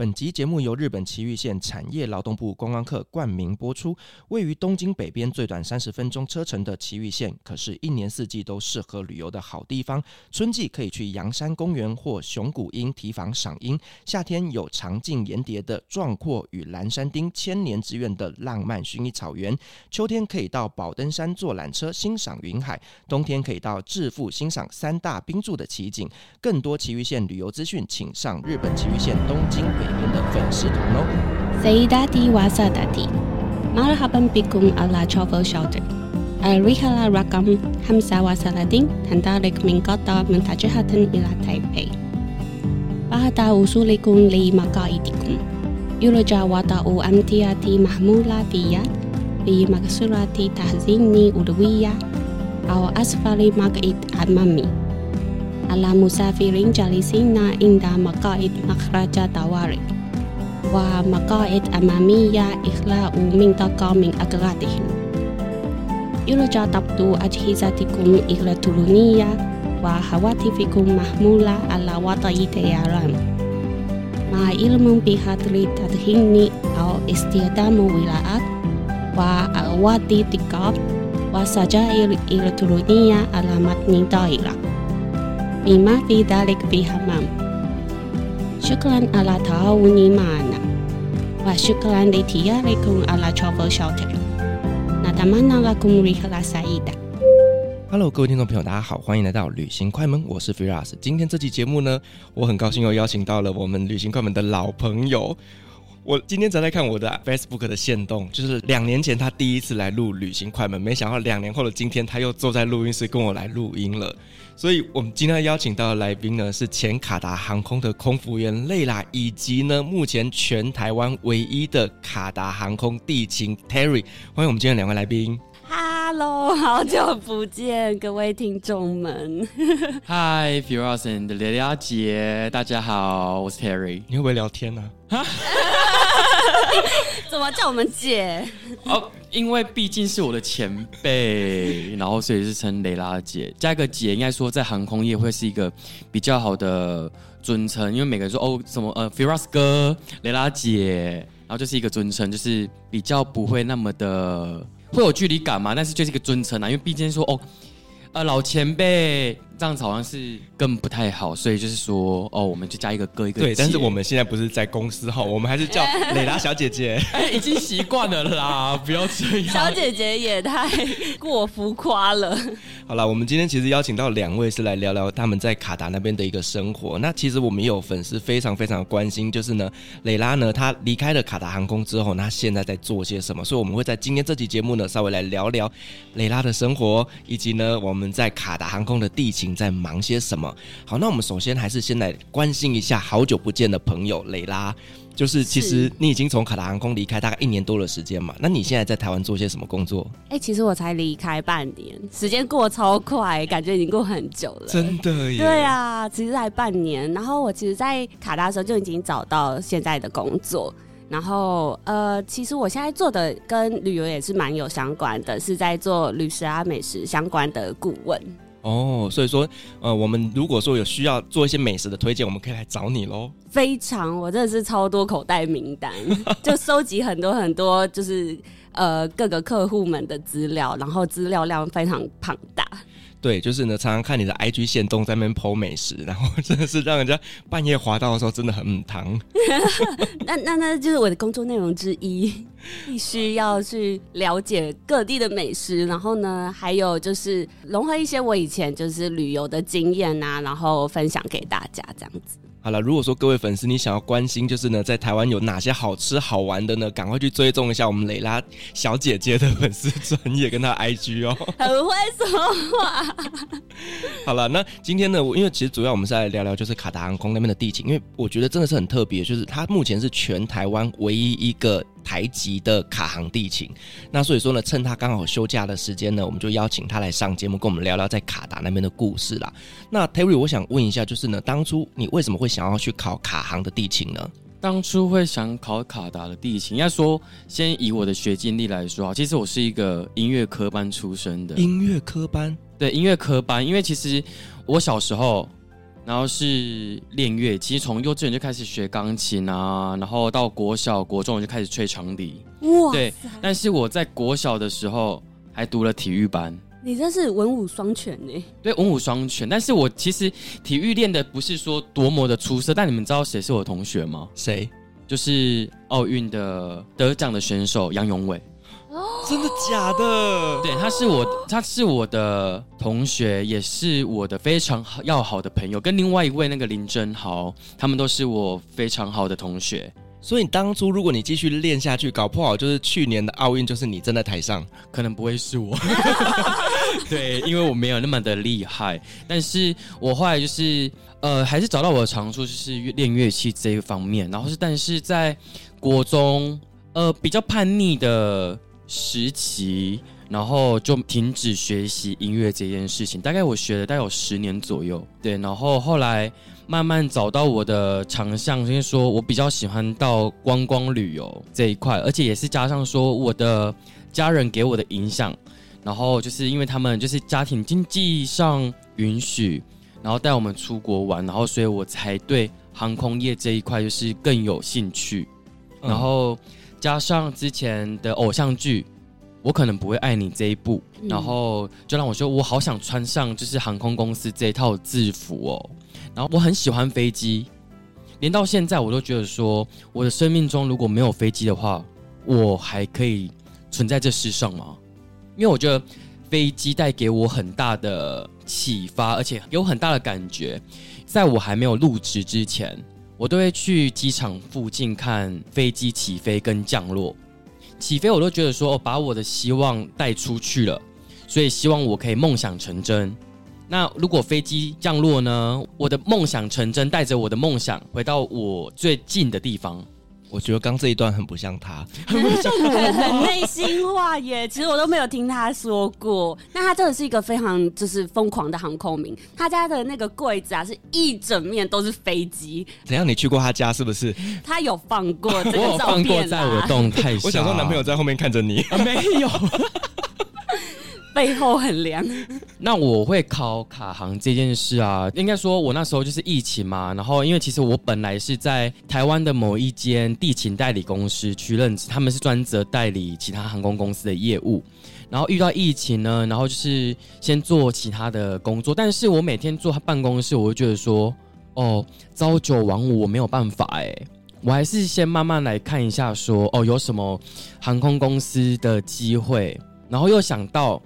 本集节目由日本埼玉县产业劳动部观光课冠名播出。位于东京北边最短三十分钟车程的埼玉县，可是一年四季都适合旅游的好地方。春季可以去阳山公园或熊谷樱提防赏樱；夏天有长径岩叠的壮阔与蓝山町千年之愿的浪漫薰衣草原；秋天可以到宝登山坐缆车欣赏云海；冬天可以到致富欣赏三大冰柱的奇景。更多埼玉县旅游资讯，请上日本埼玉县东京北。in the. Marhaban bikung ala travel shelter. Arihala rakam hamsa wasaladin saladin tantarik min kota mentajahatan ila Taipei. Bahata usulikum li makaidikum. Yuloja Yuraja u amtiati mahmula fiya bi maksurati tahzini udwiya au asfali makaid amami ala musafirin na inda maqaid makhraja tawari. Wa maqaid amamiya ikhla'u min taqa min aqratihim yurja tabdu ajhizatikum ikhlatuluniya wa hawatifikum mahmula ala watai tayaran ma ilmun bihadri tadhini au istiadamu wilaat wa awati tikab wa sajair elektronia ala matni dairah. بما في ذلك بحمام شكرا على تعاوني معنا وشكرا لتياركم على Travel Shelter نتمنى لكم رحلة سعيدة，Hello，各位听众朋友，大家好，欢迎来到旅行快门，我是 Firas。今天这期节目呢，我很高兴又邀请到了我们旅行快门的老朋友。我今天才在看我的 Facebook 的限动，就是两年前他第一次来录旅行快门，没想到两年后的今天，他又坐在录音室跟我来录音了。 所以，我们今天邀请到的来宾呢，是前卡达航空的空服员蕾拉，以及呢，目前全台湾唯一的卡达航空地勤 Terry。欢迎我们今天两位来宾。Hello，好久不见，各位听众们。Hi，Firas 的蕾拉姐，大家好，我是 Terry。你会不会聊天呢、啊？怎么叫我们姐？哦，因为毕竟是我的前辈，然后所以是称蕾拉姐，加一个姐，应该说在航空业会是一个比较好的尊称，因为每个人说哦什么呃 Firas 哥、蕾拉姐，然后就是一个尊称，就是比较不会那么的会有距离感嘛，但是就是一个尊称啊，因为毕竟说哦呃老前辈。这样子好像是更不太好，所以就是说，哦，我们就加一个哥一个。对，但是我们现在不是在公司哈，我们还是叫 蕾拉小姐姐。哎，已经习惯了啦，不要这样。小姐姐也太过浮夸了。好了，我们今天其实邀请到两位是来聊聊他们在卡达那边的一个生活。那其实我们也有粉丝非常非常关心，就是呢，蕾拉呢，她离开了卡达航空之后，她现在在做些什么？所以我们会在今天这期节目呢，稍微来聊聊蕾拉的生活，以及呢，我们在卡达航空的地勤。在忙些什么？好，那我们首先还是先来关心一下好久不见的朋友蕾拉。就是其实你已经从卡达航空离开大概一年多的时间嘛，那你现在在台湾做些什么工作？哎、欸，其实我才离开半年，时间过超快，感觉已经过很久了。真的耶？对啊，其实才半年。然后我其实，在卡达的时候就已经找到现在的工作。然后呃，其实我现在做的跟旅游也是蛮有相关的，是在做旅食啊、美食相关的顾问。哦，所以说，呃，我们如果说有需要做一些美食的推荐，我们可以来找你喽。非常，我真的是超多口袋名单，就收集很多很多，就是呃各个客户们的资料，然后资料量非常庞大。对，就是呢，常常看你的 IG 线动在那边剖美食，然后 真的是让人家半夜滑到的时候，真的很母汤。那那那就是我的工作内容之一，必须要去了解各地的美食，然后呢，还有就是融合一些我以前就是旅游的经验啊，然后分享给大家这样子。好了，如果说各位粉丝你想要关心，就是呢，在台湾有哪些好吃好玩的呢？赶快去追踪一下我们蕾拉小姐姐的粉丝专业跟她 IG 哦。很会说话。好了，那今天呢，我因为其实主要我们是来聊聊就是卡达航空那边的地勤，因为我觉得真的是很特别，就是它目前是全台湾唯一一个。台籍的卡航地勤，那所以说呢，趁他刚好休假的时间呢，我们就邀请他来上节目，跟我们聊聊在卡达那边的故事啦。那 Terry，我想问一下，就是呢，当初你为什么会想要去考卡航的地勤呢？当初会想考卡达的地勤，应该说，先以我的学经历来说啊，其实我是一个音乐科班出身的。音乐科班？对，音乐科班，因为其实我小时候。然后是练乐器，从幼稚园就开始学钢琴啊，然后到国小、国中就开始吹长笛。哇！对，但是我在国小的时候还读了体育班。你这是文武双全呢？对，文武双全。但是我其实体育练的不是说多么的出色，但你们知道谁是我的同学吗？谁？就是奥运的得奖的选手杨勇纬。真的假的？对，他是我，他是我的同学，也是我的非常要好的朋友。跟另外一位那个林真豪，他们都是我非常好的同学。所以你当初如果你继续练下去，搞不好就是去年的奥运就是你站在台上，可能不会是我。对，因为我没有那么的厉害。但是我后来就是呃，还是找到我的长处，就是练乐器这一方面。然后是，但是在国中呃比较叛逆的。时期，然后就停止学习音乐这件事情。大概我学了大概有十年左右，对。然后后来慢慢找到我的长项，就是说我比较喜欢到观光旅游这一块，而且也是加上说我的家人给我的影响。然后就是因为他们就是家庭经济上允许，然后带我们出国玩，然后所以我才对航空业这一块就是更有兴趣。然后。加上之前的偶像剧，我可能不会爱你这一部，嗯、然后就让我说我好想穿上就是航空公司这一套制服哦。然后我很喜欢飞机，连到现在我都觉得说，我的生命中如果没有飞机的话，我还可以存在这世上吗？因为我觉得飞机带给我很大的启发，而且有很大的感觉，在我还没有入职之前。我都会去机场附近看飞机起飞跟降落，起飞我都觉得说，哦把我的希望带出去了，所以希望我可以梦想成真。那如果飞机降落呢？我的梦想成真，带着我的梦想回到我最近的地方。我觉得刚这一段很不像他，很很内心话耶。其实我都没有听他说过。那他真的是一个非常就是疯狂的航空迷。他家的那个柜子啊，是一整面都是飞机。怎样？你去过他家是不是？他有放过这个我有放过在我的动态。我想说，男朋友在后面看着你，啊、没有。背后很凉。那我会考卡航这件事啊，应该说我那时候就是疫情嘛，然后因为其实我本来是在台湾的某一间地勤代理公司去任职，他们是专责代理其他航空公司的业务，然后遇到疫情呢，然后就是先做其他的工作，但是我每天坐办公室，我就觉得说，哦，朝九晚五我没有办法哎，我还是先慢慢来看一下说，哦，有什么航空公司的机会，然后又想到。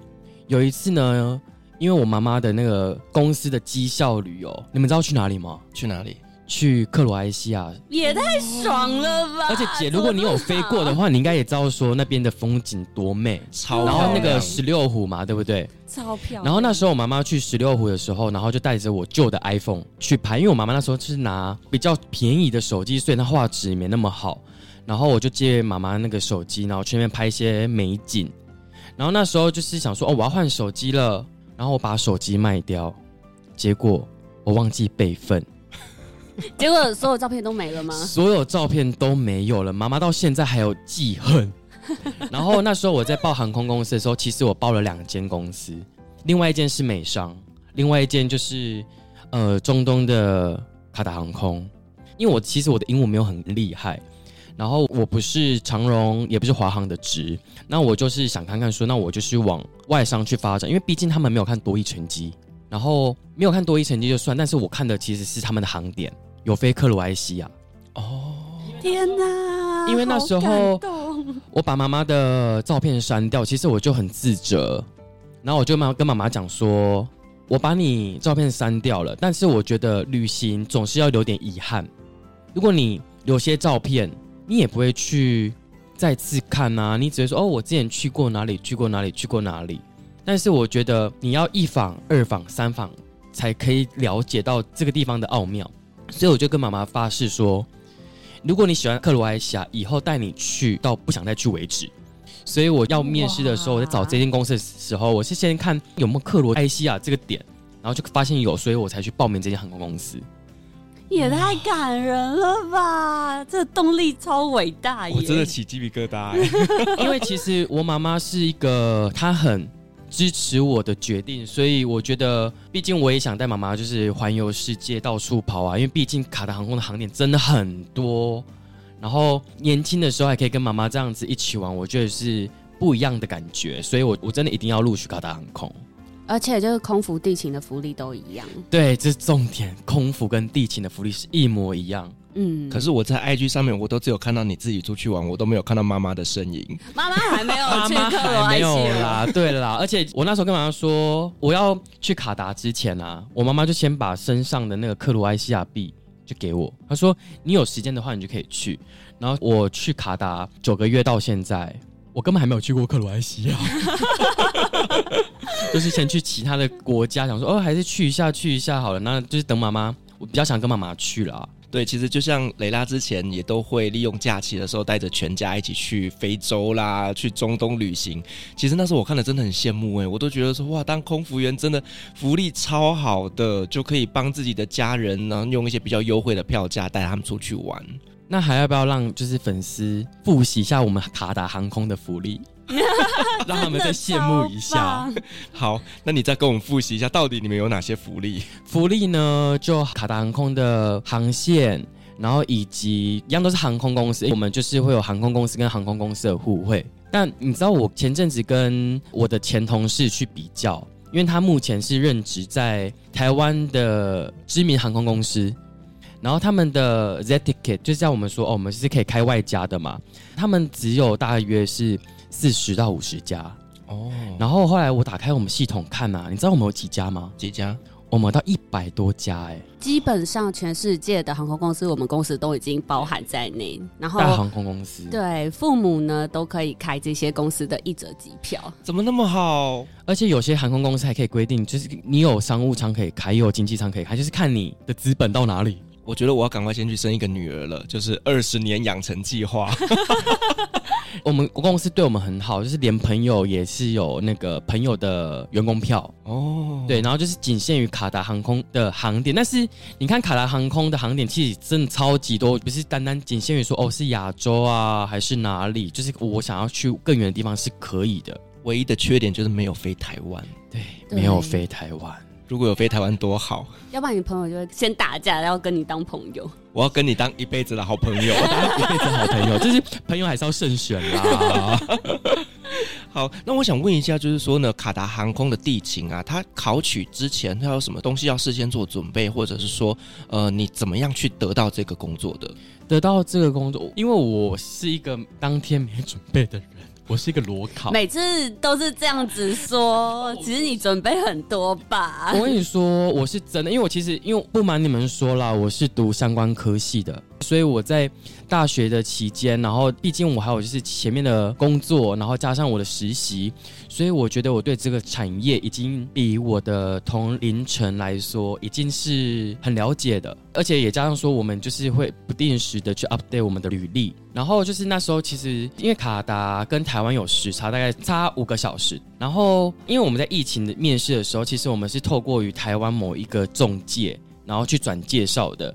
有一次呢，因为我妈妈的那个公司的绩效旅游，你们知道去哪里吗？去哪里？去克罗埃西亚，也太爽了吧！而且姐，如果你有飞过的话，你应该也知道说那边的风景多美，超。然后那个十六湖嘛，对不对？超漂亮。然后那时候我妈妈去十六湖的时候，然后就带着我旧的 iPhone 去拍，因为我妈妈那时候是拿比较便宜的手机，所以那画质也没那么好。然后我就借妈妈那个手机，然后去那边拍一些美景。然后那时候就是想说，哦，我要换手机了。然后我把手机卖掉，结果我忘记备份，结果所有照片都没了吗？所有照片都没有了。妈妈到现在还有记恨。然后那时候我在报航空公司的时候，其实我报了两间公司，另外一间是美商，另外一间就是呃中东的卡达航空。因为我其实我的英文没有很厉害。然后我不是长荣，也不是华航的职，那我就是想看看说，那我就是往外商去发展，因为毕竟他们没有看多益成绩，然后没有看多益成绩就算，但是我看的其实是他们的航点，有飞克罗埃西亚。哦，天哪！因为那时候我把妈妈的照片删掉，其实我就很自责，然后我就妈跟妈妈讲说，我把你照片删掉了，但是我觉得旅行总是要留点遗憾，如果你有些照片。你也不会去再次看啊，你只会说哦，我之前去过哪里，去过哪里，去过哪里。但是我觉得你要一访、二访、三访，才可以了解到这个地方的奥妙。所以我就跟妈妈发誓说，如果你喜欢克罗埃西亚，以后带你去到不想再去为止。所以我要面试的时候，我在找这间公司的时候，我是先看有没有克罗埃西亚这个点，然后就发现有，所以我才去报名这间航空公司。也太感人了吧！这动力超伟大耶！我真的起鸡皮疙瘩。因为其实我妈妈是一个，她很支持我的决定，所以我觉得，毕竟我也想带妈妈就是环游世界，到处跑啊，因为毕竟卡达航空的航点真的很多，然后年轻的时候还可以跟妈妈这样子一起玩，我觉得是不一样的感觉，所以我我真的一定要录取卡达航空。而且就是空服地勤的福利都一样，对，这是重点。空服跟地勤的福利是一模一样。嗯，可是我在 IG 上面，我都只有看到你自己出去玩，我都没有看到妈妈的身影。妈妈还没有去 克罗埃西，没有啦，对啦。而且我那时候跟妈妈说，我要去卡达之前啊，我妈妈就先把身上的那个克罗埃西亚币就给我，她说你有时间的话，你就可以去。然后我去卡达九个月到现在。我根本还没有去过克罗埃西亚，就是先去其他的国家，想说哦，还是去一下，去一下好了。那就是等妈妈，我比较想跟妈妈去了。对，其实就像蕾拉之前也都会利用假期的时候，带着全家一起去非洲啦，去中东旅行。其实那时候我看了真的很羡慕哎，我都觉得说哇，当空服员真的福利超好的，就可以帮自己的家人呢，用一些比较优惠的票价带他们出去玩。那还要不要让就是粉丝复习一下我们卡达航空的福利，让他们再羡慕一下？好，那你再跟我们复习一下，到底你们有哪些福利？福利呢？就卡达航空的航线，然后以及一样都是航空公司，我们就是会有航空公司跟航空公司的互惠。但你知道，我前阵子跟我的前同事去比较，因为他目前是任职在台湾的知名航空公司。然后他们的 Z Ticket 就像我们说哦，我们是可以开外加的嘛。他们只有大约是四十到五十家哦。然后后来我打开我们系统看呐、啊，你知道我们有几家吗？几家？我们到一百多家哎。基本上全世界的航空公司，我们公司都已经包含在内。然后大航空公司对父母呢都可以开这些公司的一折机票，怎么那么好？而且有些航空公司还可以规定，就是你有商务舱可以开，也有经济舱可以开，就是看你的资本到哪里。我觉得我要赶快先去生一个女儿了，就是二十年养成计划。我们公司对我们很好，就是连朋友也是有那个朋友的员工票哦。对，然后就是仅限于卡达航空的航点，但是你看卡达航空的航点其实真的超级多，不是单单仅限于说哦是亚洲啊还是哪里，就是我想要去更远的地方是可以的。唯一的缺点就是没有飞台湾，对，没有飞台湾。如果有飞台湾多好，要不然你朋友就会先打架，然后跟你当朋友。我要跟你当一辈子的好朋友，当一辈子好朋友，就是朋友还是要慎选啦。好，那我想问一下，就是说呢，卡达航空的地勤啊，他考取之前，他有什么东西要事先做准备，或者是说，呃，你怎么样去得到这个工作的？得到这个工作，因为我是一个当天没准备的人。我是一个裸考，每次都是这样子说。其实你准备很多吧？我跟你说，我是真的，因为我其实因为不瞒你们说啦，我是读相关科系的，所以我在大学的期间，然后毕竟我还有就是前面的工作，然后加上我的实习，所以我觉得我对这个产业已经比我的同龄层来说已经是很了解的，而且也加上说我们就是会不定时的去 update 我们的履历。然后就是那时候，其实因为卡达跟台湾有时差，大概差五个小时。然后因为我们在疫情的面试的时候，其实我们是透过于台湾某一个中介，然后去转介绍的。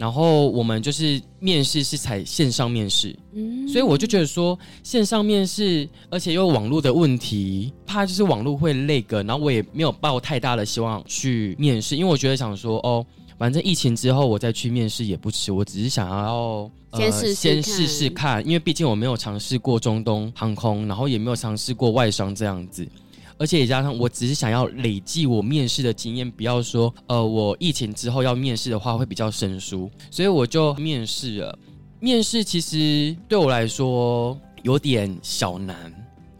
然后我们就是面试是采线上面试，嗯，所以我就觉得说线上面试，而且又有网络的问题，怕就是网络会 lag，然后我也没有抱太大的希望去面试，因为我觉得想说哦。反正疫情之后我再去面试也不迟，我只是想要先试试、呃、先试试看，因为毕竟我没有尝试过中东航空，然后也没有尝试过外商这样子，而且也加上我只是想要累积我面试的经验，不要说呃我疫情之后要面试的话会比较生疏，所以我就面试了。面试其实对我来说有点小难，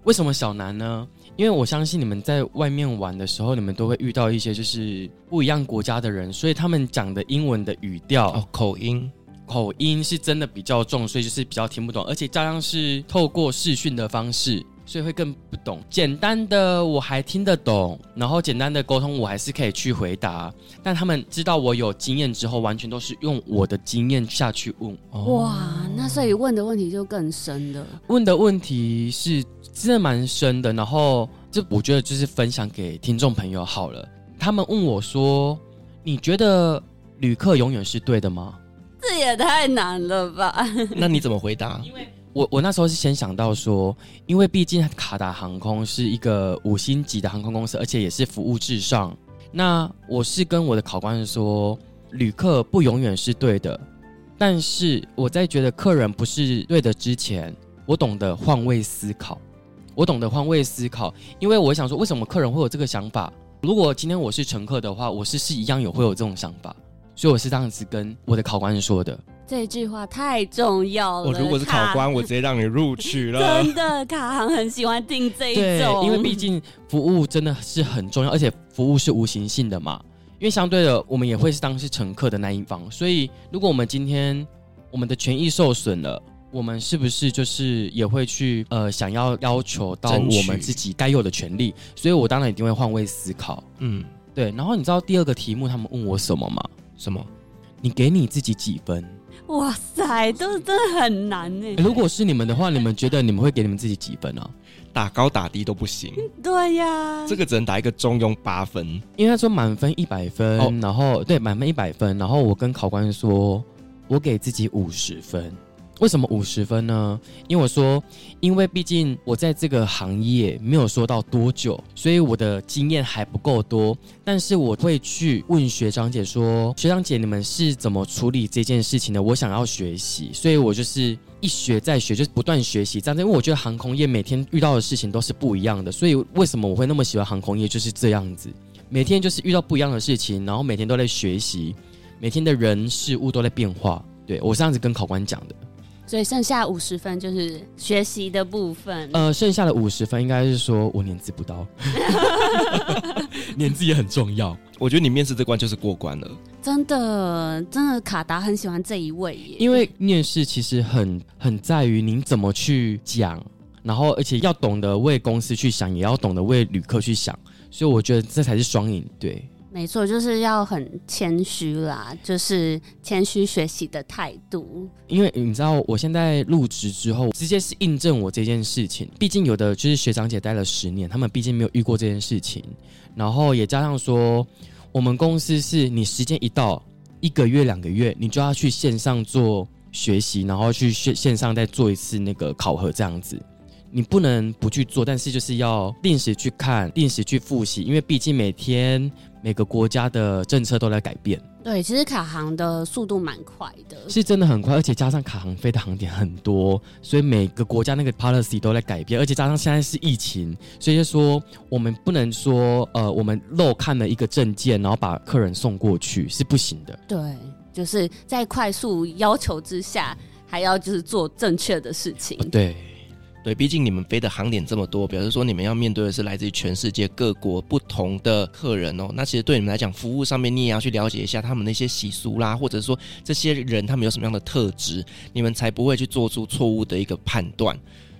为什么小难呢？因为我相信你们在外面玩的时候，你们都会遇到一些就是不一样国家的人，所以他们讲的英文的语调、哦、口音、口音是真的比较重，所以就是比较听不懂，而且加上是透过视讯的方式，所以会更不懂。简单的我还听得懂，然后简单的沟通我还是可以去回答，但他们知道我有经验之后，完全都是用我的经验下去问。哇，那所以问的问题就更深了。问的问题是。真的蛮深的，然后这我觉得就是分享给听众朋友好了。他们问我说：“你觉得旅客永远是对的吗？”这也太难了吧？那你怎么回答？因为我我那时候是先想到说，因为毕竟卡达航空是一个五星级的航空公司，而且也是服务至上。那我是跟我的考官说，旅客不永远是对的，但是我在觉得客人不是对的之前，我懂得换位思考。我懂得换位思考，因为我想说，为什么客人会有这个想法？如果今天我是乘客的话，我是是一样有会有这种想法，所以我是这样子跟我的考官说的。这句话太重要了。我如果是考官，我直接让你录取了。真的，卡航很喜欢听这一种，因为毕竟服务真的是很重要，而且服务是无形性的嘛。因为相对的，我们也会是当是乘客的那一方，所以如果我们今天我们的权益受损了，我们是不是就是也会去呃想要要求到我们自己该有的权利？所以我当然一定会换位思考。嗯，对。然后你知道第二个题目他们问我什么吗？什么？你给你自己几分？哇塞，都真的很难呢。如果是你们的话，你们觉得你们会给你们自己几分啊？打高打低都不行。对呀，这个只能打一个中庸八分。因为他说满分一百分，哦、然后对满分一百分，然后我跟考官说，我给自己五十分。为什么五十分呢？因为我说，因为毕竟我在这个行业没有说到多久，所以我的经验还不够多。但是我会去问学长姐说：“学长姐，你们是怎么处理这件事情的？我想要学习，所以我就是一学再学，就是不断学习这样子。因为我觉得航空业每天遇到的事情都是不一样的，所以为什么我会那么喜欢航空业？就是这样子，每天就是遇到不一样的事情，然后每天都在学习，每天的人事物都在变化。对，我是这样子跟考官讲的。所以剩下五十分就是学习的部分。呃，剩下的五十分应该是说我年资不到，年纪也很重要。我觉得你面试这关就是过关了。真的，真的，卡达很喜欢这一位耶。因为面试其实很很在于您怎么去讲，然后而且要懂得为公司去想，也要懂得为旅客去想，所以我觉得这才是双赢。对。没错，就是要很谦虚啦，就是谦虚学习的态度。因为你知道，我现在入职之后，直接是印证我这件事情。毕竟有的就是学长姐待了十年，他们毕竟没有遇过这件事情。然后也加上说，我们公司是你时间一到，一个月两个月，你就要去线上做学习，然后去线线上再做一次那个考核，这样子。你不能不去做，但是就是要定时去看，定时去复习，因为毕竟每天。每个国家的政策都在改变。对，其实卡航的速度蛮快的，是真的很快，而且加上卡航飞的航点很多，所以每个国家那个 policy 都在改变，而且加上现在是疫情，所以就说我们不能说呃，我们漏看了一个证件，然后把客人送过去是不行的。对，就是在快速要求之下，还要就是做正确的事情。对。对，毕竟你们飞的航点这么多，表示说你们要面对的是来自于全世界各国不同的客人哦。那其实对你们来讲，服务上面你也要去了解一下他们那些习俗啦，或者说这些人他们有什么样的特质，你们才不会去做出错误的一个判断。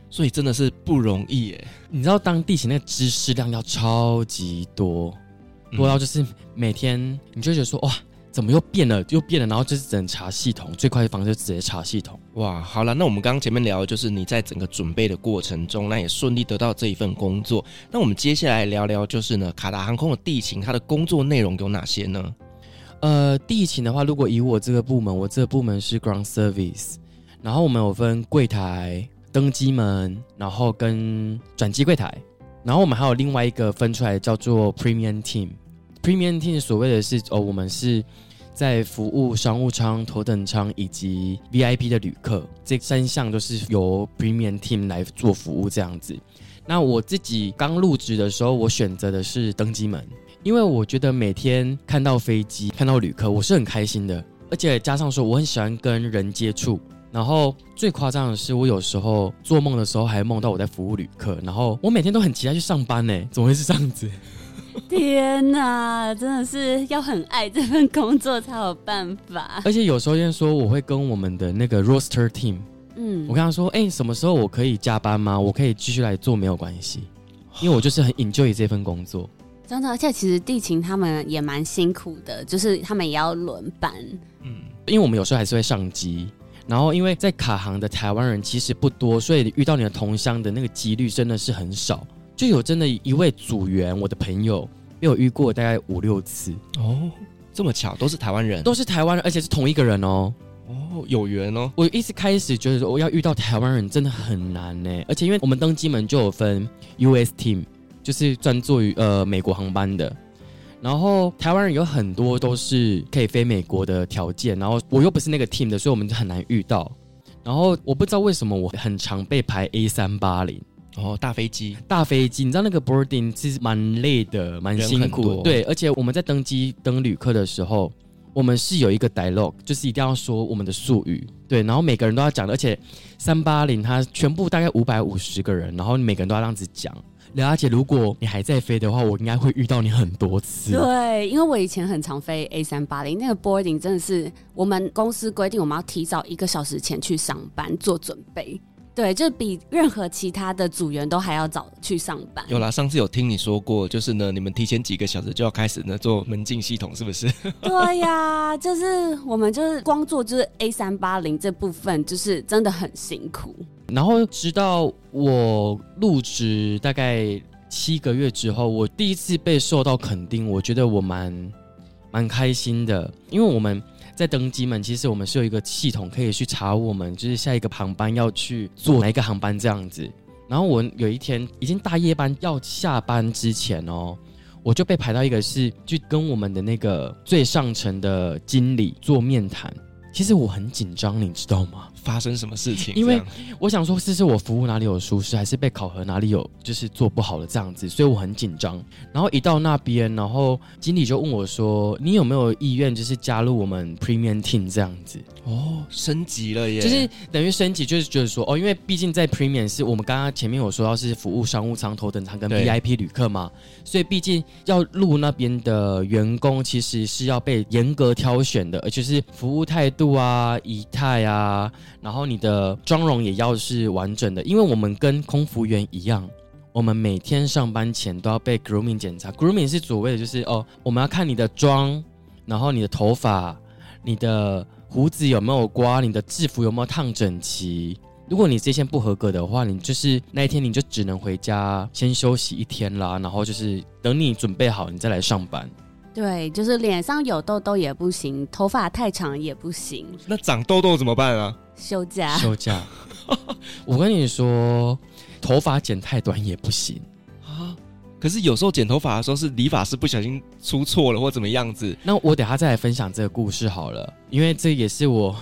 所以真的是不容易耶。你知道当地勤那个知识量要超级多，多到就是每天你就觉得说哇。怎么又变了？又变了，然后就是只能查系统，最快的方式就直接查系统。哇，好了，那我们刚刚前面聊的就是你在整个准备的过程中，那也顺利得到这一份工作。那我们接下来聊聊，就是呢，卡达航空的地勤，它的工作内容有哪些呢？呃，地勤的话，如果以我这个部门，我这个部门是 ground service，然后我们有分柜台、登机门，然后跟转机柜台，然后我们还有另外一个分出来叫做 premium team。Premium Team 所谓的是哦，我们是在服务商务舱、头等舱以及 VIP 的旅客，这三项都是由 Premium Team 来做服务这样子。那我自己刚入职的时候，我选择的是登机门，因为我觉得每天看到飞机、看到旅客，我是很开心的，而且加上说我很喜欢跟人接触。然后最夸张的是，我有时候做梦的时候还梦到我在服务旅客，然后我每天都很期待去上班呢，怎么会是这样子？天哪，真的是要很爱这份工作才有办法。而且有时候因为说，我会跟我们的那个 roster team，嗯，我跟他说，哎、欸，什么时候我可以加班吗？我可以继续来做没有关系，因为我就是很 enjoy 这份工作。真的，而且其实地勤他们也蛮辛苦的，就是他们也要轮班。嗯，因为我们有时候还是会上机，然后因为在卡航的台湾人其实不多，所以遇到你的同乡的那个几率真的是很少。就有真的一位组员，我的朋友被我遇过大概五六次哦，这么巧，都是台湾人，都是台湾人，而且是同一个人哦。哦，有缘哦。我一直开始觉得说，我要遇到台湾人真的很难呢，而且因为我们登机门就有分 US Team，就是专做于呃美国航班的。然后台湾人有很多都是可以飞美国的条件，然后我又不是那个 team 的，所以我们就很难遇到。然后我不知道为什么我很常被排 A 三八零哦，大飞机，大飞机，你知道那个 boarding 其实蛮累的，蛮辛苦。对，而且我们在登机登旅客的时候，我们是有一个 dialogue，就是一定要说我们的术语。对，然后每个人都要讲的，而且三八零它全部大概五百五十个人，然后每个人都要这样子讲。了解，如果你还在飞的话，我应该会遇到你很多次。对，因为我以前很常飞 A 三八零，那个 boarding 真的是我们公司规定，我们要提早一个小时前去上班做准备。对，就比任何其他的组员都还要早去上班。有啦，上次有听你说过，就是呢，你们提前几个小时就要开始呢做门禁系统，是不是？对呀，就是我们就是光做就是 A 三八零这部分，就是真的很辛苦。然后直到我入职大概七个月之后，我第一次被受到肯定，我觉得我蛮蛮开心的，因为我们。在登机门，其实我们是有一个系统可以去查我们，就是下一个航班要去坐哪一个航班这样子。然后我有一天已经大夜班要下班之前哦，我就被排到一个是去跟我们的那个最上层的经理做面谈。其实我很紧张，你知道吗？发生什么事情？因为我想说，是是我服务哪里有疏失，还是被考核哪里有就是做不好的这样子，所以我很紧张。然后一到那边，然后经理就问我说：“你有没有意愿就是加入我们 Premium Team 这样子？”哦，升级了耶！就是等于升级，就是觉得说哦，因为毕竟在 Premium 是我们刚刚前面有说到是服务商务舱、头等舱跟 VIP 旅客嘛，所以毕竟要入那边的员工其实是要被严格挑选的，而且是服务态度啊、仪态啊。然后你的妆容也要是完整的，因为我们跟空服员一样，我们每天上班前都要被 grooming 检查。grooming 是所谓的就是哦，我们要看你的妆，然后你的头发、你的胡子有没有刮，你的制服有没有烫整齐。如果你这些不合格的话，你就是那一天你就只能回家先休息一天啦。然后就是等你准备好，你再来上班。对，就是脸上有痘痘也不行，头发太长也不行。那长痘痘怎么办啊？休假，休假。我跟你说，头发剪太短也不行啊。可是有时候剪头发的时候，是理发师不小心出错了，或怎么样子。那我等下再来分享这个故事好了，因为这也是我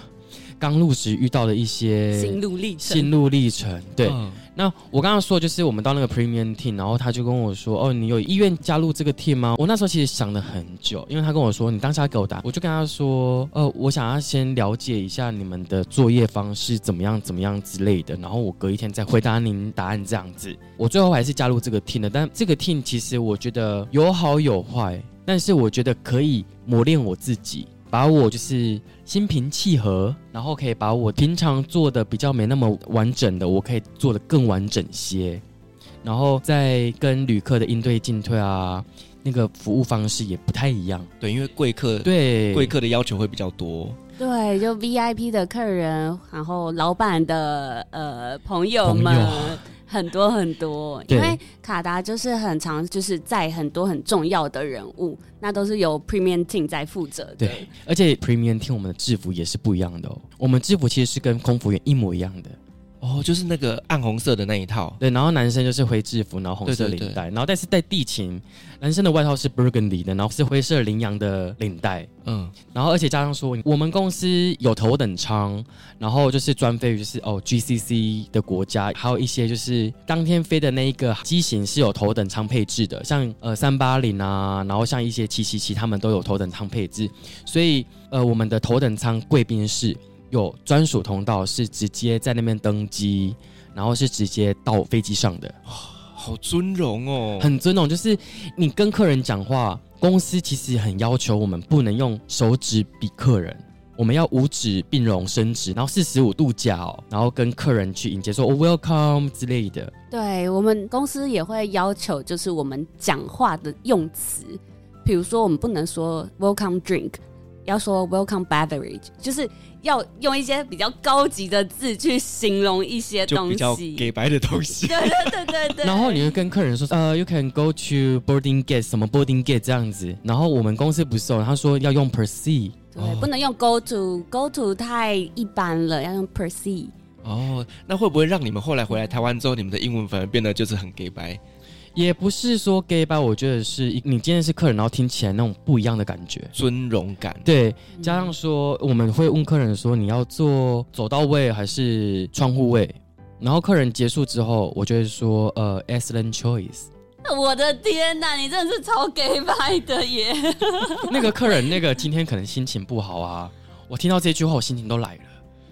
刚入职遇到的一些心路历程。心路历程，对。嗯那我刚刚说就是我们到那个 Premium Team，然后他就跟我说：“哦，你有意愿加入这个 Team 吗？”我那时候其实想了很久，因为他跟我说：“你当下给我答。”我就跟他说：“呃，我想要先了解一下你们的作业方式怎么样，怎么样之类的，然后我隔一天再回答您答案这样子。”我最后还是加入这个 Team 的，但这个 Team 其实我觉得有好有坏，但是我觉得可以磨练我自己。把我就是心平气和，然后可以把我平常做的比较没那么完整的，我可以做的更完整些，然后再跟旅客的应对进退啊，那个服务方式也不太一样。对，因为贵客对贵客的要求会比较多。对，就 VIP 的客人，然后老板的呃朋友们。朋友很多很多，因为卡达就是很常，就是在很多很重要的人物，那都是由 Premium Team 在负责的。对，而且 Premium Team 我们的制服也是不一样的哦，我们制服其实是跟空服员一模一样的。哦，就是那个暗红色的那一套，对，然后男生就是灰制服，然后红色领带，对对。对，然后但是在地勤，男生的外套是 Burgundy 的，然后是灰色羚羊的领带，嗯，然后而且加上说，我们公司有头等舱，然后就是专飞于就是哦 GCC 的国家，还有一些就是当天飞的那一个机型是有头等舱配置的，像呃三八零啊，然后像一些七七七，他们都有头等舱配置，所以呃我们的头等舱贵宾室。有专属通道，是直接在那边登机，然后是直接到飞机上的，好尊荣哦，很尊荣。就是你跟客人讲话，公司其实很要求我们不能用手指比客人，我们要五指并拢伸直，然后四十五度角，然后跟客人去迎接说，welcome 之类的。对，我们公司也会要求，就是我们讲话的用词，比如说我们不能说 welcome drink，要说 welcome beverage，就是。要用一些比较高级的字去形容一些东西，就比较给白的东西。对对对对对。然后你会跟客人说，呃、uh,，you can go to boarding gate，什么 boarding gate 这样子。然后我们公司不是哦，他说要用 proceed。对，不能用 go to，go to 太一般了，要用 proceed。哦，那会不会让你们后来回来台湾之后，你们的英文反而变得就是很假掰？也不是说 gay 吧，我觉得是你今天是客人，然后听起来那种不一样的感觉，尊荣感。对，加上说我们会问客人说，你要做走到位还是窗户位，然后客人结束之后，我就会说呃，excellent choice。我的天哪，你真的是超 gay 白的耶！那个客人那个今天可能心情不好啊，我听到这句话，我心情都来了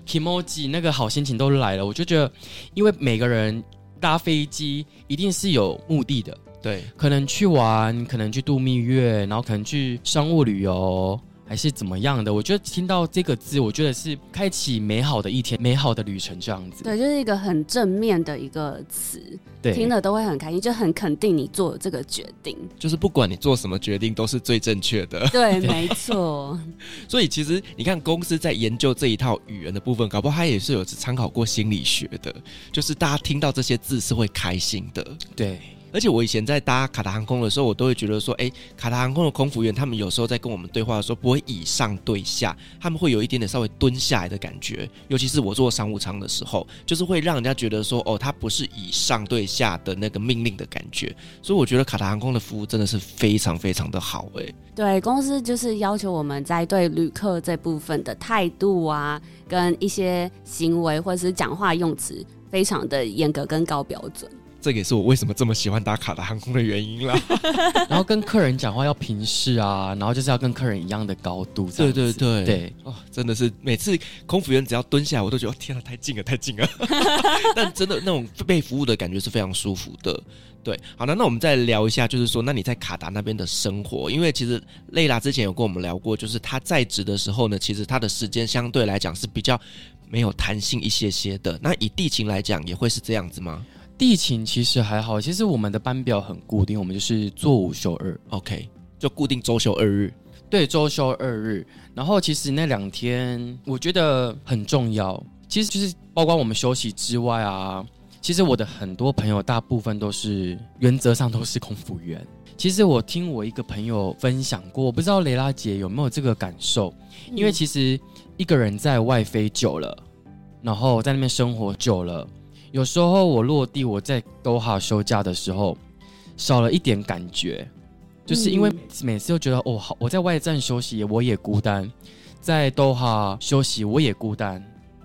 ，kimoji 那个好心情都来了，我就觉得，因为每个人。搭飞机一定是有目的的，对，可能去玩，可能去度蜜月，然后可能去商务旅游，还是怎么样的？我觉得听到这个字，我觉得是开启美好的一天，美好的旅程这样子。对，就是一个很正面的一个词，对，听了都会很开心，就很肯定你做这个决定。就是不管你做什么决定，都是最正确的。对，没错。所以其实你看，公司在研究这一套语言的部分，搞不好他也是有参考过心理学的，就是大家听到这些字是会开心的。对。而且我以前在搭卡达航空的时候，我都会觉得说，哎，卡达航空的空服员他们有时候在跟我们对话的时候，不会以上对下，他们会有一点点稍微蹲下来的感觉。尤其是我坐商务舱的时候，就是会让人家觉得说，哦，他不是以上对下的那个命令的感觉。所以我觉得卡达航空的服务真的是非常非常的好，哎。对，公司就是要求我们在对旅客这部分的态度啊，跟一些行为或者是讲话用词，非常的严格跟高标准。这也是我为什么这么喜欢打卡达航空的原因啦。然后跟客人讲话要平视啊，然后就是要跟客人一样的高度。对对对对，哦，真的是每次空服员只要蹲下来，我都觉得天啊，太近了，太近了。但真的那种被服务的感觉是非常舒服的。对，好的，那我们再聊一下，就是说，那你在卡达那边的生活，因为其实蕾拉之前有跟我们聊过，就是他在职的时候呢，其实他的时间相对来讲是比较没有弹性一些些的。那以地勤来讲，也会是这样子吗？地勤其实还好，其实我们的班表很固定，我们就是做五休二，OK，就固定周休二日。对，周休二日。然后其实那两天我觉得很重要，其实就是包括我们休息之外啊，其实我的很多朋友大部分都是原则上都是空服员。其实我听我一个朋友分享过，我不知道蕾拉姐有没有这个感受，因为其实一个人在外飞久了，然后在那边生活久了。有时候我落地，我在多哈休假的时候，少了一点感觉，就是因为每次都觉得哦，好，我在外站休息我也孤单，在多哈休息我也孤单，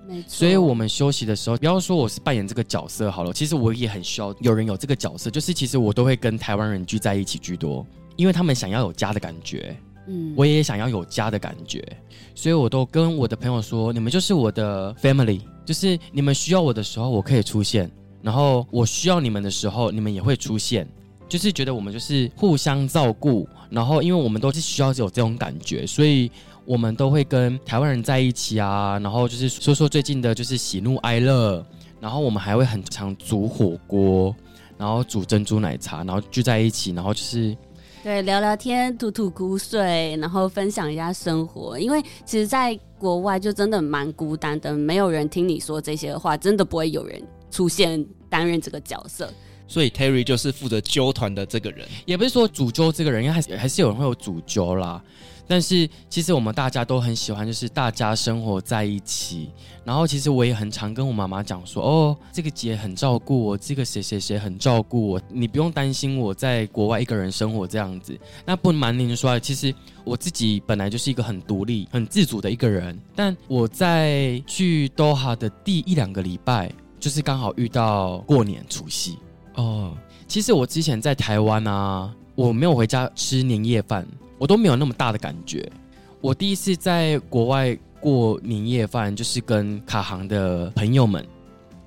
没错。所以我们休息的时候，不要说我是扮演这个角色好了，其实我也很需要有人有这个角色，就是其实我都会跟台湾人聚在一起居多，因为他们想要有家的感觉，嗯，我也想要有家的感觉，所以我都跟我的朋友说，你们就是我的 family。就是你们需要我的时候，我可以出现；然后我需要你们的时候，你们也会出现。就是觉得我们就是互相照顾，然后因为我们都是需要有这种感觉，所以我们都会跟台湾人在一起啊。然后就是说说最近的，就是喜怒哀乐。然后我们还会很常煮火锅，然后煮珍珠奶茶，然后聚在一起，然后就是。对，聊聊天，吐吐苦水，然后分享一下生活。因为其实，在国外就真的蛮孤单的，没有人听你说这些话，真的不会有人出现担任这个角色。所以 Terry 就是负责揪团的这个人，也不是说主揪这个人，因为还是还是有人会有主揪啦。但是其实我们大家都很喜欢，就是大家生活在一起。然后其实我也很常跟我妈妈讲说，哦，这个姐很照顾我，这个谁谁谁很照顾我，你不用担心我在国外一个人生活这样子。那不瞒您说，其实我自己本来就是一个很独立、很自主的一个人。但我在去多哈的第一两个礼拜，就是刚好遇到过年除夕哦。其实我之前在台湾啊，我没有回家吃年夜饭。我都没有那么大的感觉。我第一次在国外过年夜饭，就是跟卡航的朋友们，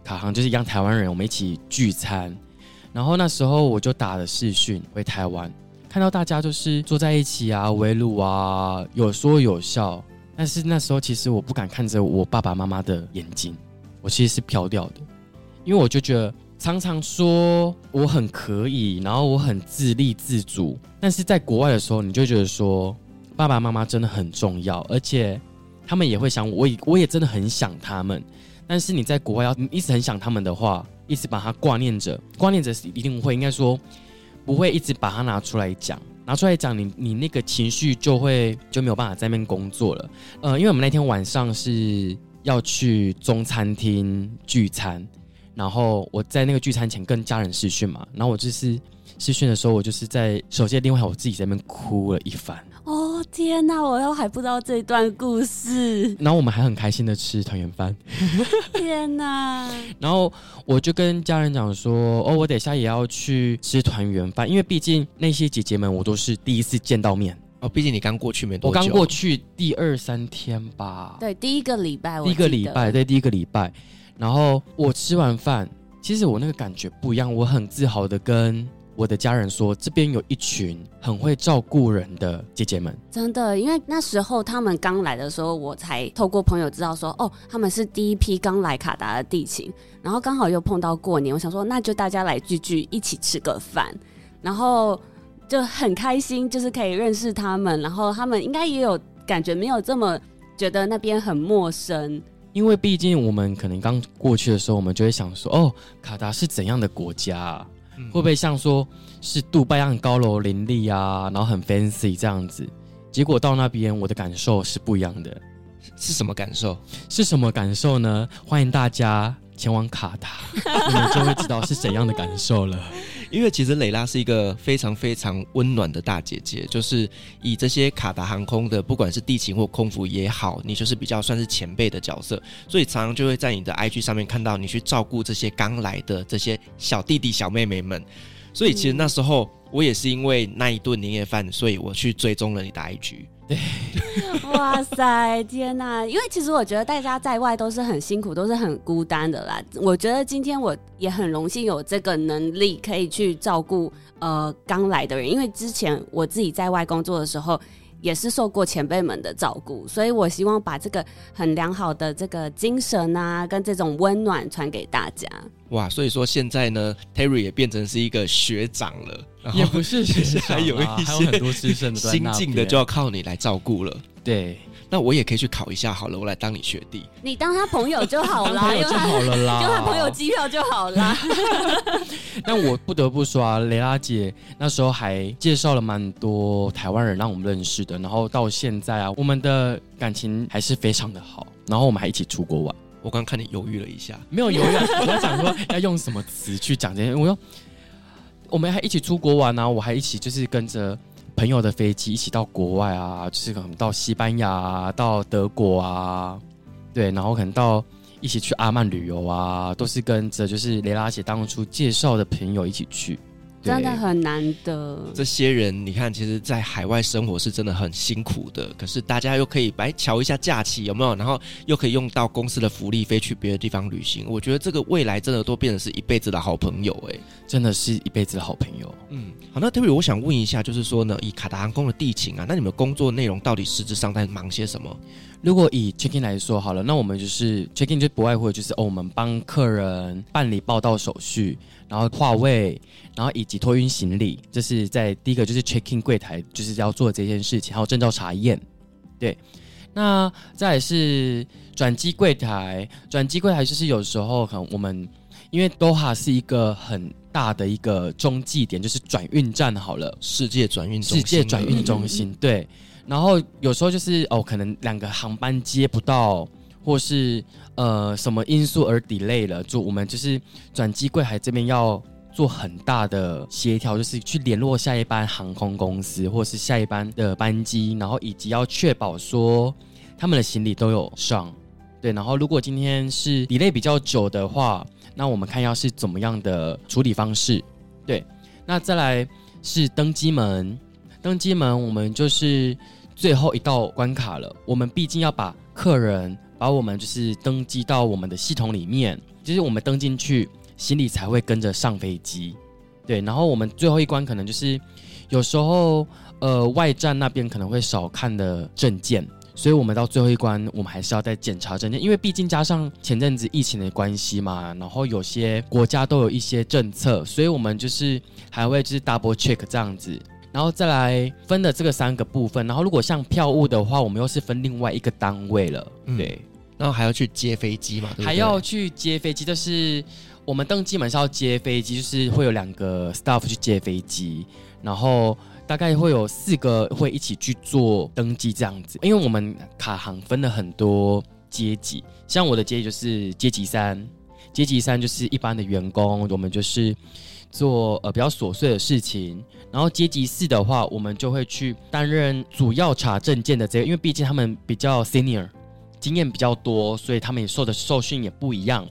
卡航就是一样台湾人，我们一起聚餐。然后那时候我就打了视讯回台湾，看到大家就是坐在一起啊，围炉啊，有说有笑。但是那时候其实我不敢看着我爸爸妈妈的眼睛，我其实是飘掉的，因为我就觉得。常常说我很可以，然后我很自立自主，但是在国外的时候，你就觉得说爸爸妈妈真的很重要，而且他们也会想我，我也我也真的很想他们。但是你在国外要一直很想他们的话，一直把他挂念着，挂念着一定会应该说不会一直把它拿出来讲，拿出来讲，你你那个情绪就会就没有办法在那边工作了。呃，因为我们那天晚上是要去中餐厅聚餐，然后我在那个聚餐前跟家人视讯嘛，然后我就是视讯的时候，我就是在手机的另外我自己在那边哭了一番。哦天哪，我又还不知道这段故事。然后我们还很开心的吃团圆饭。天哪！然后我就跟家人讲说：“哦，我等下也要去吃团圆饭，因为毕竟那些姐姐们我都是第一次见到面哦。毕竟你刚过去没多久，我刚过去第二三天吧。对，第一个礼拜，第一个礼拜，对，第一个礼拜。然后我吃完饭，其实我那个感觉不一样，我很自豪的跟。”我的家人说，这边有一群很会照顾人的姐姐们，真的，因为那时候他们刚来的时候，我才透过朋友知道说，哦，他们是第一批刚来卡达的地勤，然后刚好又碰到过年，我想说，那就大家来聚聚，一起吃个饭，然后就很开心，就是可以认识他们，然后他们应该也有感觉，没有这么觉得那边很陌生，因为毕竟我们可能刚过去的时候，我们就会想说，哦，卡达是怎样的国家啊？会不会像说是杜拜一样高楼林立啊，然后很 fancy 这样子？结果到那边，我的感受是不一样的。是什么感受？是什么感受呢？欢迎大家前往卡达，你们就会知道是怎样的感受了。因为其实蕾拉是一个非常非常温暖的大姐姐，就是以这些卡达航空的，不管是地勤或空服也好，你就是比较算是前辈的角色，所以常常就会在你的 IG 上面看到你去照顾这些刚来的这些小弟弟小妹妹们。所以其实那时候我也是因为那一顿年夜饭，所以我去追踪了你的 IG。对，哇塞，天哪！因为其实我觉得大家在外都是很辛苦，都是很孤单的啦。我觉得今天我也很荣幸有这个能力可以去照顾呃刚来的人，因为之前我自己在外工作的时候。也是受过前辈们的照顾，所以我希望把这个很良好的这个精神啊，跟这种温暖传给大家。哇，所以说现在呢，Terry 也变成是一个学长了，也不是学长，还有一些很多资深的新进的就要靠你来照顾了。对。那我也可以去考一下好了，我来当你学弟。你当他朋友就好啦，就好了啦，就他朋友机票就好啦。那我不得不说啊，蕾拉姐那时候还介绍了蛮多台湾人让我们认识的，然后到现在啊，我们的感情还是非常的好，然后我们还一起出国玩。我刚看你犹豫了一下，没有犹豫，我在想说要用什么词去讲这些。我说我们还一起出国玩啊，我还一起就是跟着。朋友的飞机一起到国外啊，就是可能到西班牙啊，到德国啊，对，然后可能到一起去阿曼旅游啊，都是跟着就是蕾拉姐当初介绍的朋友一起去。真的很难得。这些人，你看，其实，在海外生活是真的很辛苦的。可是，大家又可以来瞧一下假期，有没有？然后又可以用到公司的福利，飞去别的地方旅行。我觉得这个未来真的都变成是一辈子的好朋友，哎，真的是一辈子的好朋友。嗯，好，那特别我想问一下，就是说呢，以卡达航空的地勤啊，那你们工作内容到底实质上在忙些什么？如果以 check in 来说好了，那我们就是 check in 就不外乎就是哦，我们帮客人办理报到手续。然后划位，然后以及托运行李，这是在第一个就是 check in 柜台就是要做这件事情，还有证照查验，对。那再来是转机柜台，转机柜台就是有时候可能我们因为 Doha 是一个很大的一个中继点，就是转运站好了，世界转运世界转运中心，对。然后有时候就是哦，可能两个航班接不到。或是呃什么因素而 delay 了，就我们就是转机柜台这边要做很大的协调，就是去联络下一班航空公司，或是下一班的班机，然后以及要确保说他们的行李都有上。对，然后如果今天是 delay 比较久的话，那我们看要是怎么样的处理方式。对，那再来是登机门，登机门我们就是最后一道关卡了，我们毕竟要把客人。把我们就是登机到我们的系统里面，就是我们登进去，行李才会跟着上飞机。对，然后我们最后一关可能就是有时候呃外站那边可能会少看的证件，所以我们到最后一关，我们还是要再检查证件，因为毕竟加上前阵子疫情的关系嘛，然后有些国家都有一些政策，所以我们就是还会就是 double check 这样子，然后再来分的这个三个部分。然后如果像票务的话，我们又是分另外一个单位了，对。然后还要去接飞机嘛，对对？还要去接飞机，就是我们登机门是要接飞机，就是会有两个 staff 去接飞机，然后大概会有四个会一起去做登机这样子。因为我们卡行分了很多阶级，像我的阶级就是阶级三，阶级三就是一般的员工，我们就是做呃比较琐碎的事情。然后阶级四的话，我们就会去担任主要查证件的这个，因为毕竟他们比较 senior。经验比较多，所以他们也受的受训也不一样，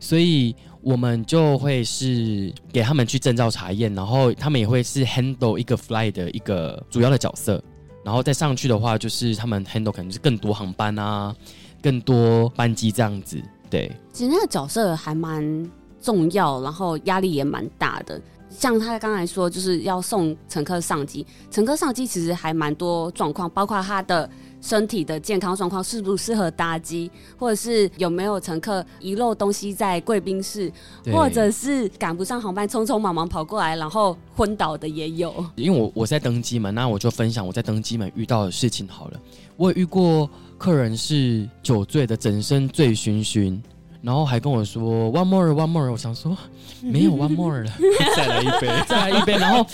所以我们就会是给他们去证照查验，然后他们也会是 handle 一个 fly 的一个主要的角色，然后再上去的话，就是他们 handle 可能是更多航班啊，更多班机这样子。对，其实那个角色还蛮重要，然后压力也蛮大的。像他刚才说，就是要送乘客上机，乘客上机其实还蛮多状况，包括他的。身体的健康状况适不适合搭机，或者是有没有乘客遗漏东西在贵宾室，或者是赶不上航班，匆匆忙忙跑过来然后昏倒的也有。因为我我在登机门，那我就分享我在登机门遇到的事情好了。我也遇过客人是酒醉的，整身醉醺醺。然后还跟我说 one more，one more，我想说没有 one more 了，再来一杯，再来一杯。然后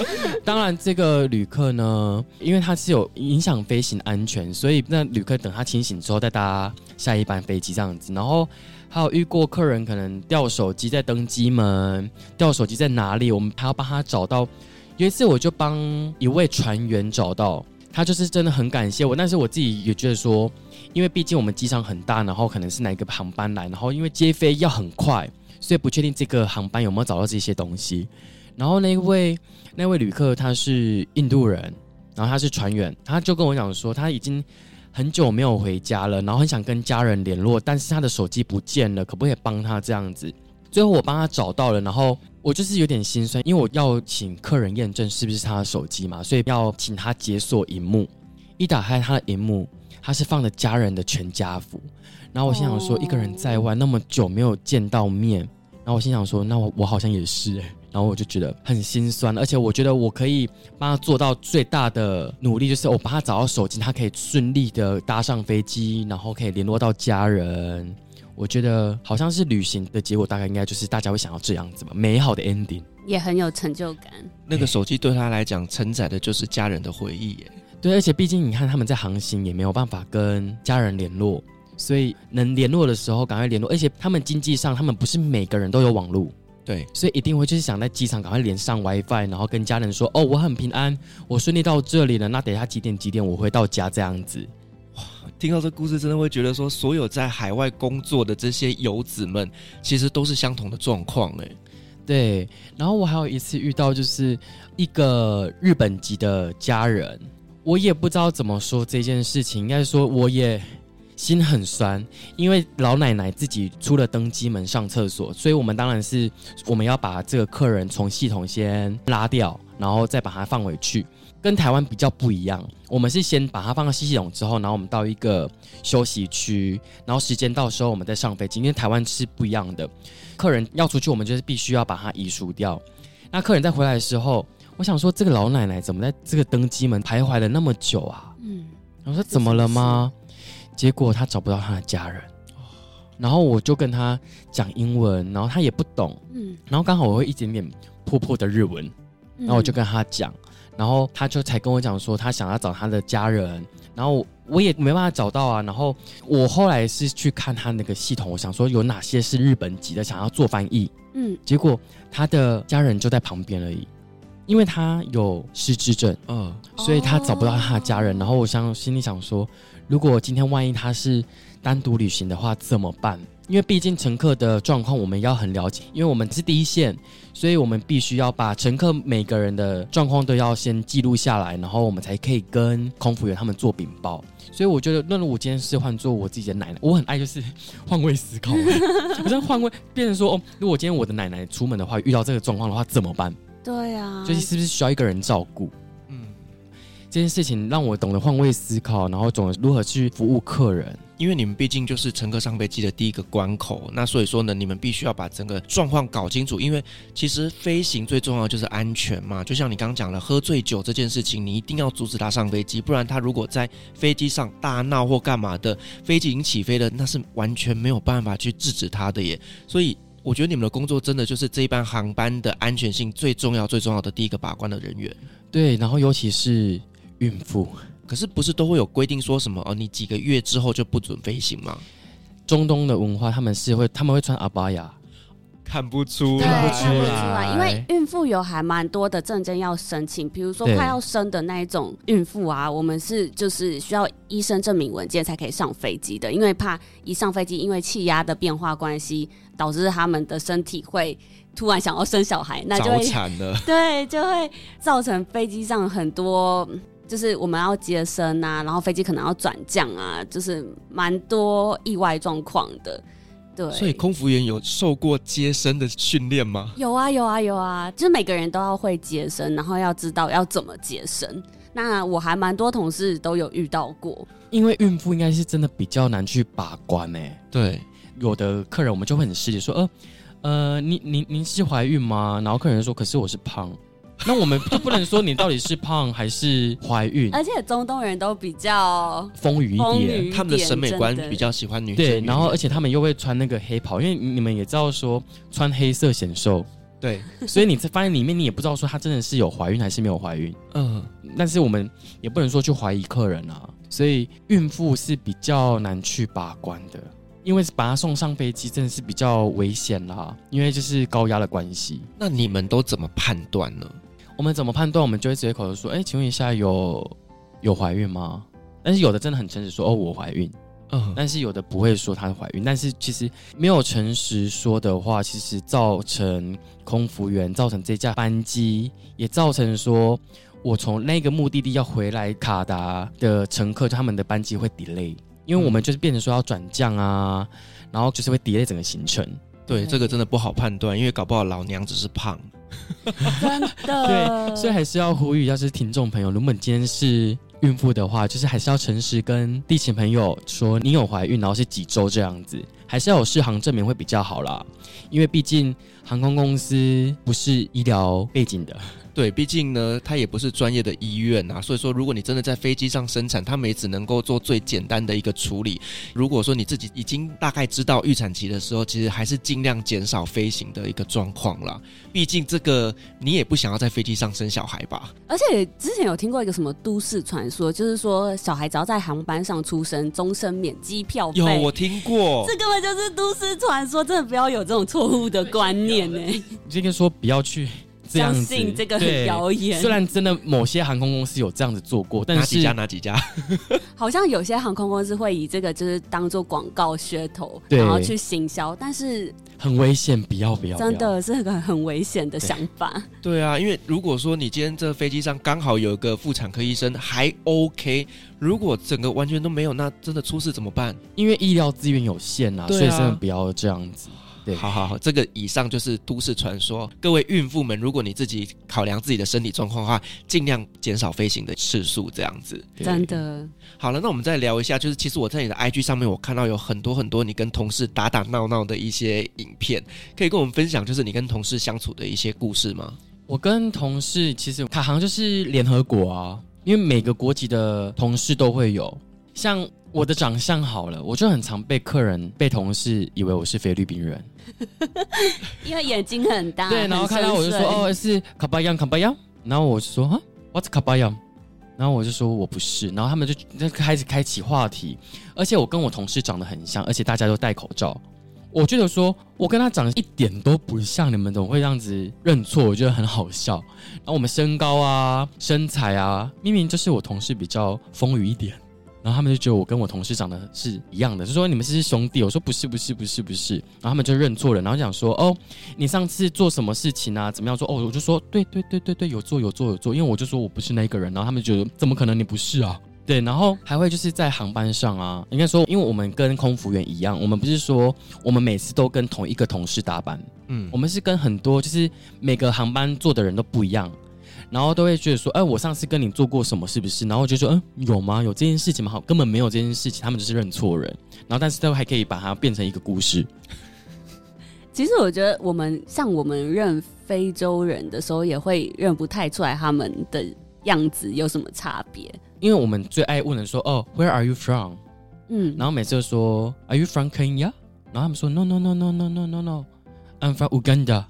当然这个旅客呢，因为他是有影响飞行安全，所以那旅客等他清醒之后再搭下一班飞机这样子。然后还有遇过客人可能掉手机在登机门，掉手机在哪里，我们还要帮他找到。有一次我就帮一位船员找到，他就是真的很感谢我，但是我自己也觉得说。因为毕竟我们机场很大，然后可能是哪个航班来，然后因为接飞要很快，所以不确定这个航班有没有找到这些东西。然后那位那位旅客他是印度人，然后他是船员，他就跟我讲说他已经很久没有回家了，然后很想跟家人联络，但是他的手机不见了，可不可以帮他这样子？最后我帮他找到了，然后我就是有点心酸，因为我要请客人验证是不是他的手机嘛，所以要请他解锁荧幕，一打开他的荧幕。他是放的家人的全家福，然后我心想说，一个人在外那么久没有见到面，然后我心想说，那我我好像也是哎，然后我就觉得很心酸，而且我觉得我可以帮他做到最大的努力，就是我帮他找到手机，他可以顺利的搭上飞机，然后可以联络到家人。我觉得好像是旅行的结果，大概应该就是大家会想要这样子吧，美好的 ending，也很有成就感。那个手机对他来讲承载的就是家人的回忆耶。对，而且毕竟你看他们在航行也没有办法跟家人联络，所以能联络的时候赶快联络。而且他们经济上，他们不是每个人都有网络，对，所以一定会就是想在机场赶快连上 WiFi，然后跟家人说：“哦，我很平安，我顺利到这里了。那等一下几点几点我会到家？”这样子。哇，听到这故事真的会觉得说，所有在海外工作的这些游子们，其实都是相同的状况哎。对，然后我还有一次遇到就是一个日本籍的家人。我也不知道怎么说这件事情，应该说我也心很酸，因为老奶奶自己出了登机门上厕所，所以我们当然是我们要把这个客人从系统先拉掉，然后再把它放回去。跟台湾比较不一样，我们是先把它放到系统之后，然后我们到一个休息区，然后时间到时候我们再上飞机。因为台湾是不一样的，客人要出去，我们就是必须要把它移除掉。那客人再回来的时候。我想说，这个老奶奶怎么在这个登机门徘徊了那么久啊？嗯，我说怎么了吗？结果她找不到她的家人，然后我就跟她讲英文，然后她也不懂，嗯，然后刚好我会一点点破破的日文，然后我就跟她讲，然后她就才跟我讲说，她想要找她的家人，然后我也没办法找到啊，然后我后来是去看他那个系统，我想说有哪些是日本籍的，想要做翻译，嗯，结果他的家人就在旁边而已。因为他有失智症，嗯，所以他找不到他的家人。然后我想心里想说，如果今天万一他是单独旅行的话，怎么办？因为毕竟乘客的状况我们要很了解，因为我们是第一线，所以我们必须要把乘客每个人的状况都要先记录下来，然后我们才可以跟空服员他们做禀报。所以我觉得，那如果今天是换做我自己的奶奶，我很爱就是换位思考，我觉得换位变成说，哦，如果今天我的奶奶出门的话，遇到这个状况的话，怎么办？对呀、啊，就是是不是需要一个人照顾？嗯，这件事情让我懂得换位思考，然后懂得如何去服务客人。因为你们毕竟就是乘客上飞机的第一个关口，那所以说呢，你们必须要把整个状况搞清楚。因为其实飞行最重要就是安全嘛，就像你刚刚讲了，喝醉酒这件事情，你一定要阻止他上飞机，不然他如果在飞机上大闹或干嘛的，飞机已经起飞了，那是完全没有办法去制止他的耶。所以我觉得你们的工作真的就是这一班航班的安全性最重要、最重要的第一个把关的人员。对，然后尤其是孕妇。可是不是都会有规定说什么哦？你几个月之后就不准飞行吗？中东的文化他们是会，他们会穿阿巴亚，看不出，看不出来，因为孕妇有还蛮多的证件要申请，比如说快要生的那一种孕妇啊，我们是就是需要医生证明文件才可以上飞机的，因为怕一上飞机因为气压的变化关系，导致他们的身体会突然想要生小孩，那就会 惨了，对，就会造成飞机上很多。就是我们要接生啊，然后飞机可能要转降啊，就是蛮多意外状况的。对，所以空服员有受过接生的训练吗？有啊，有啊，有啊，就是每个人都要会接生，然后要知道要怎么接生。那我还蛮多同事都有遇到过，因为孕妇应该是真的比较难去把关诶、欸。对，有的客人我们就会很实际说，呃呃，您您您是怀孕吗？然后客人说，可是我是胖。那我们就不能说你到底是胖还是怀孕，而且中东人都比较丰腴一点，他们的审美观比较喜欢女生。对，然后而且他们又会穿那个黑袍，因为你们也知道说穿黑色显瘦，对，所以你在发现里面你也不知道说她真的是有怀孕还是没有怀孕。嗯，但是我们也不能说去怀疑客人啊，所以孕妇是比较难去把关的，因为把她送上飞机真的是比较危险啦，因为就是高压的关系。那你们都怎么判断呢？我们怎么判断？我们就会直接口头说：“哎，请问一下有，有有怀孕吗？”但是有的真的很诚实说：“哦，我怀孕。”嗯，但是有的不会说她怀孕。但是其实没有诚实说的话，其实造成空服员造成这架班机，也造成说我从那个目的地要回来卡达的乘客，他们的班机会 delay，因为我们就是变成说要转降啊，然后就是会 delay 整个行程。对，这个真的不好判断，因为搞不好老娘只是胖。真的，对，所以还是要呼吁，要是听众朋友，如果你今天是孕妇的话，就是还是要诚实跟地勤朋友说你有怀孕，然后是几周这样子，还是要有试航证明会比较好啦，因为毕竟航空公司不是医疗背景的。对，毕竟呢，它也不是专业的医院啊，所以说，如果你真的在飞机上生产，他们也只能够做最简单的一个处理。如果说你自己已经大概知道预产期的时候，其实还是尽量减少飞行的一个状况啦。毕竟这个你也不想要在飞机上生小孩吧？而且之前有听过一个什么都市传说，就是说小孩只要在航班上出生，终身免机票费。有，我听过。这根本就是都市传说，真的不要有这种错误的观念呢、欸。这个说不要去。相信这个谣言，虽然真的某些航空公司有这样子做过，但是哪几家哪几家？好像有些航空公司会以这个就是当做广告噱头，然后去行销，但是很危险，不要不要，真的是个很危险的想法对。对啊，因为如果说你今天这飞机上刚好有一个妇产科医生还 OK，如果整个完全都没有，那真的出事怎么办？因为医疗资源有限啊，啊所以真的不要这样子。对，好好好，这个以上就是都市传说。各位孕妇们，如果你自己考量自己的身体状况的话，尽量减少飞行的次数，这样子。真的。好了，那我们再聊一下，就是其实我在你的 IG 上面，我看到有很多很多你跟同事打打闹闹的一些影片，可以跟我们分享，就是你跟同事相处的一些故事吗？我跟同事其实卡航就是联合国啊，因为每个国籍的同事都会有，像。我的长相好了，我就很常被客人、被同事以为我是菲律宾人，因为眼睛很大。对，然后看到我就说：“哦，是卡巴扬，卡巴扬。”然后我就说：“啊，What's 卡巴扬？”然后我就说：“我不是。”然后他们就就开始开启话题，而且我跟我同事长得很像，而且大家都戴口罩。我觉得说我跟他长得一点都不像，你们怎么会这样子认错？我觉得很好笑。然后我们身高啊、身材啊，明明就是我同事比较丰腴一点。然后他们就觉得我跟我同事长得是一样的，就说你们是兄弟。我说不是不是不是不是。然后他们就认错了，然后讲说哦，你上次做什么事情啊？怎么样说？哦，我就说对对对对对，有做有做有做。因为我就说我不是那个人。然后他们觉得怎么可能你不是啊？对，然后还会就是在航班上啊，应该说，因为我们跟空服员一样，我们不是说我们每次都跟同一个同事搭班，嗯，我们是跟很多就是每个航班坐的人都不一样。然后都会觉得说，哎，我上次跟你做过什么，是不是？然后就说，嗯，有吗？有这件事情吗？好，根本没有这件事情，他们就是认错人。然后，但是都还可以把它变成一个故事。其实我觉得，我们像我们认非洲人的时候，也会认不太出来他们的样子有什么差别。因为我们最爱问的说，哦，Where are you from？嗯，然后每次都说，Are you from Kenya？然后他们说，No No No No No No No No，I'm from Uganda。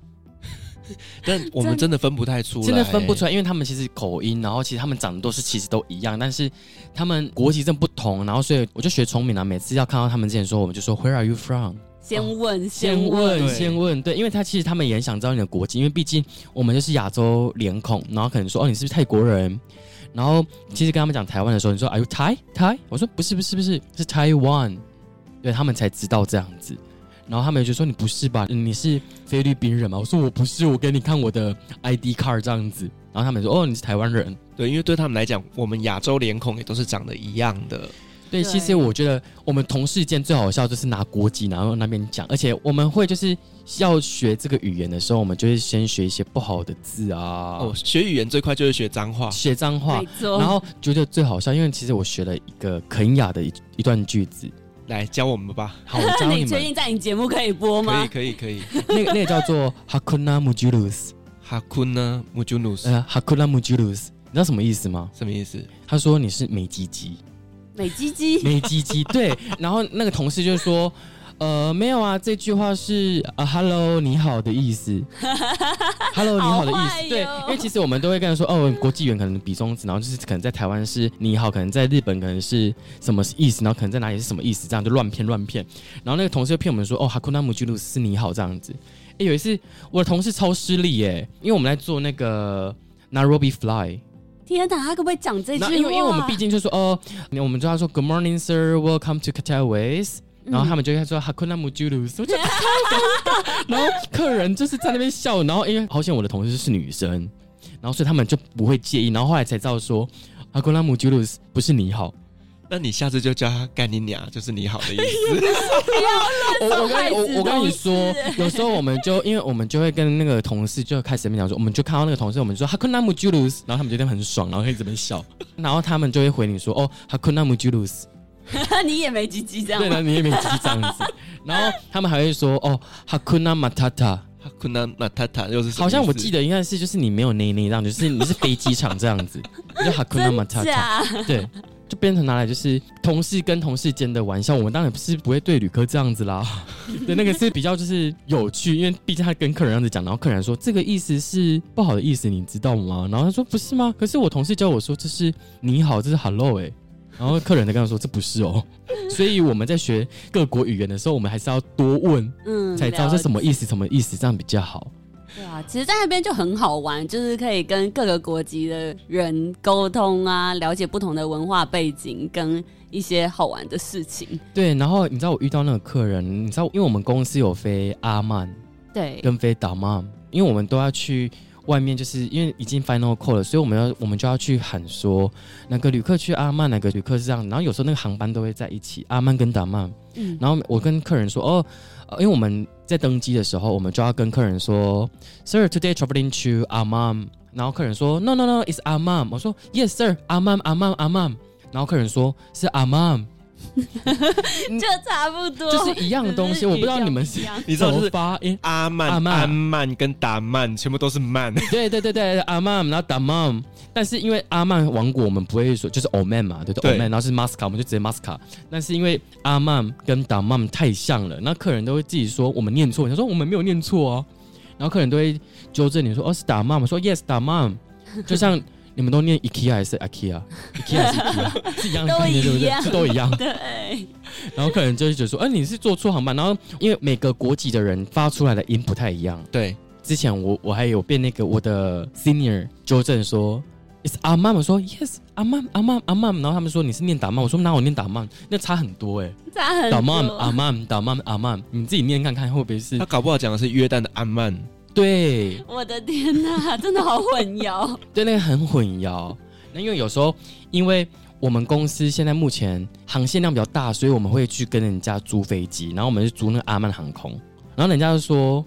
但我们真的分不太出来，真的分不出来，因为他们其实口音，然后其实他们长得都是其实都一样，但是他们国籍真不同，然后所以我就学聪明了，每次要看到他们之前说，我们就说 Where are you from？先问，先问，先问，对，因为他其实他们也很想知道你的国籍，因为毕竟我们就是亚洲脸孔，然后可能说哦，你是不是泰国人？然后其实跟他们讲台湾的时候，你说 Are you Thai Thai？我说不是不是不是，是 Taiwan，对他们才知道这样子。然后他们就说：“你不是吧？你是菲律宾人吗？”我说：“我不是，我给你看我的 ID card 这样子。”然后他们说：“哦，你是台湾人。”对，因为对他们来讲，我们亚洲脸孔也都是长得一样的。对，其实我觉得我们同事间最好笑就是拿国籍，然后那边讲，而且我们会就是要学这个语言的时候，我们就会先学一些不好的字啊。哦，学语言最快就是学脏话，学脏话。然后觉得最好笑，因为其实我学了一个肯雅的一一段句子。来教我们吧。好，我教你们。你确定在你节目可以播吗？可以，可以，可以。那个，那个叫做 Hakuna Mujulus。Hakuna Mujulus。呃，Hakuna Mujulus，你知道什么意思吗？什么意思？他说你是美鸡鸡。美鸡鸡。美鸡鸡。对。然后那个同事就说。呃，没有啊，这句话是啊，Hello，你好的意思。Hello，你好的意思。对，因为其实我们都会跟人说，哦，国际语言可能比中指，然后就是可能在台湾是你好，可能在日本可能是什么意思，然后可能在哪里是什么意思，这样就乱骗乱骗。然后那个同事就骗我们说，哦，Hakuna Mujulus 是你好这样子。哎，有一次我的同事超失利耶，因为我们在做那个 Nairobi Fly。天哪，他可不可以讲这句话？因为因为我们毕竟就说，哦，我们就要说 Good morning, sir. Welcome to Qatar Airways。然后他们就会说 Hakuna Mujulus，我觉得超尴尬。然后客人就是在那边笑，然后因为好像我的同事是女生，然后所以他们就不会介意。然后后来才知道说 Hakuna Mujulus 不是你好，那你下次就叫他干你娘，就是你好的意思。不要乱说孩子我我我跟你说，有时候我们就因为我们就会跟那个同事就开始讲说，我们就看到那个同事，我们就说 Hakuna Mujulus，然后他们觉得很爽，然后可以这边笑，然后他们就会回你说哦 Hakuna Mujulus。你也没鸡鸡这样，对的，你也没鸡鸡这样子。然后他们还会说哦，Hakuna Matata，Hakuna Matata 又是好像我记得应该是就是你没有内内这样，就是你是飞机场这样子，就 Hakuna Matata，对，就变成拿来就是同事跟同事间的玩笑。我们当然不是不会对旅客这样子啦，对，那个是比较就是有趣，因为毕竟他跟客人这样子讲，然后客人说这个意思是不好的意思，你知道吗？然后他说不是吗？可是我同事教我说这是你好，这是 Hello 哎、欸。然后客人在跟他说：“这不是哦。”所以我们在学各国语言的时候，我们还是要多问，嗯，才知道是什么意思，什么意思，这样比较好。对啊，其实，在那边就很好玩，就是可以跟各个国籍的人沟通啊，了解不同的文化背景跟一些好玩的事情。对，然后你知道我遇到那个客人，你知道，因为我们公司有飞阿曼，对，跟飞达曼，因为我们都要去。外面就是因为已经 final call 了，所以我们要我们就要去喊说哪个旅客去阿曼，哪个旅客是这样。然后有时候那个航班都会在一起，阿曼跟达曼。嗯。然后我跟客人说哦，因为我们在登机的时候，我们就要跟客人说，Sir today traveling to 阿曼。然后客人说 No no no，it's 阿曼。我说 Yes sir，阿曼阿曼阿曼。然后客人说是阿曼。就差不多，就是一样的东西。我不知道你们是，你知道就是发音阿曼、阿曼跟达曼全部都是曼。对对对对，阿曼然后达曼。但是因为阿曼王国我们不会说就是欧曼嘛，对对，欧曼，然后是马斯卡，我们就直接马斯卡。但是因为阿曼跟达曼太像了，那客人都会自己说我们念错，他说我们没有念错哦。然后客人都会纠正你说哦是达曼，我说 yes 达曼，就像。你们都念 IKEA 还是 IKEA？IKEA 还是 IKEA？是一样的概念，对不对？是都一样。对。然后客人就会觉得说：“哎、啊，你是坐错航班。”然后因为每个国籍的人发出来的音不太一样。对。之前我我还有被那个我的 senior 纠正说：“It's 阿曼。”我说：“Yes，阿曼，阿曼，阿曼。”然后他们说：“你是念打曼。”我说：“哪我念打曼？那差很多哎、欸，差很多。达曼，阿曼，打曼，阿曼，你自己念看看会不会是？他搞不好讲的是约旦的阿曼。对。我的天哪，真的好混淆。对，那个很混淆。那因为有时候，因为我们公司现在目前航线量比较大，所以我们会去跟人家租飞机，然后我们是租那个阿曼航空，然后人家就说，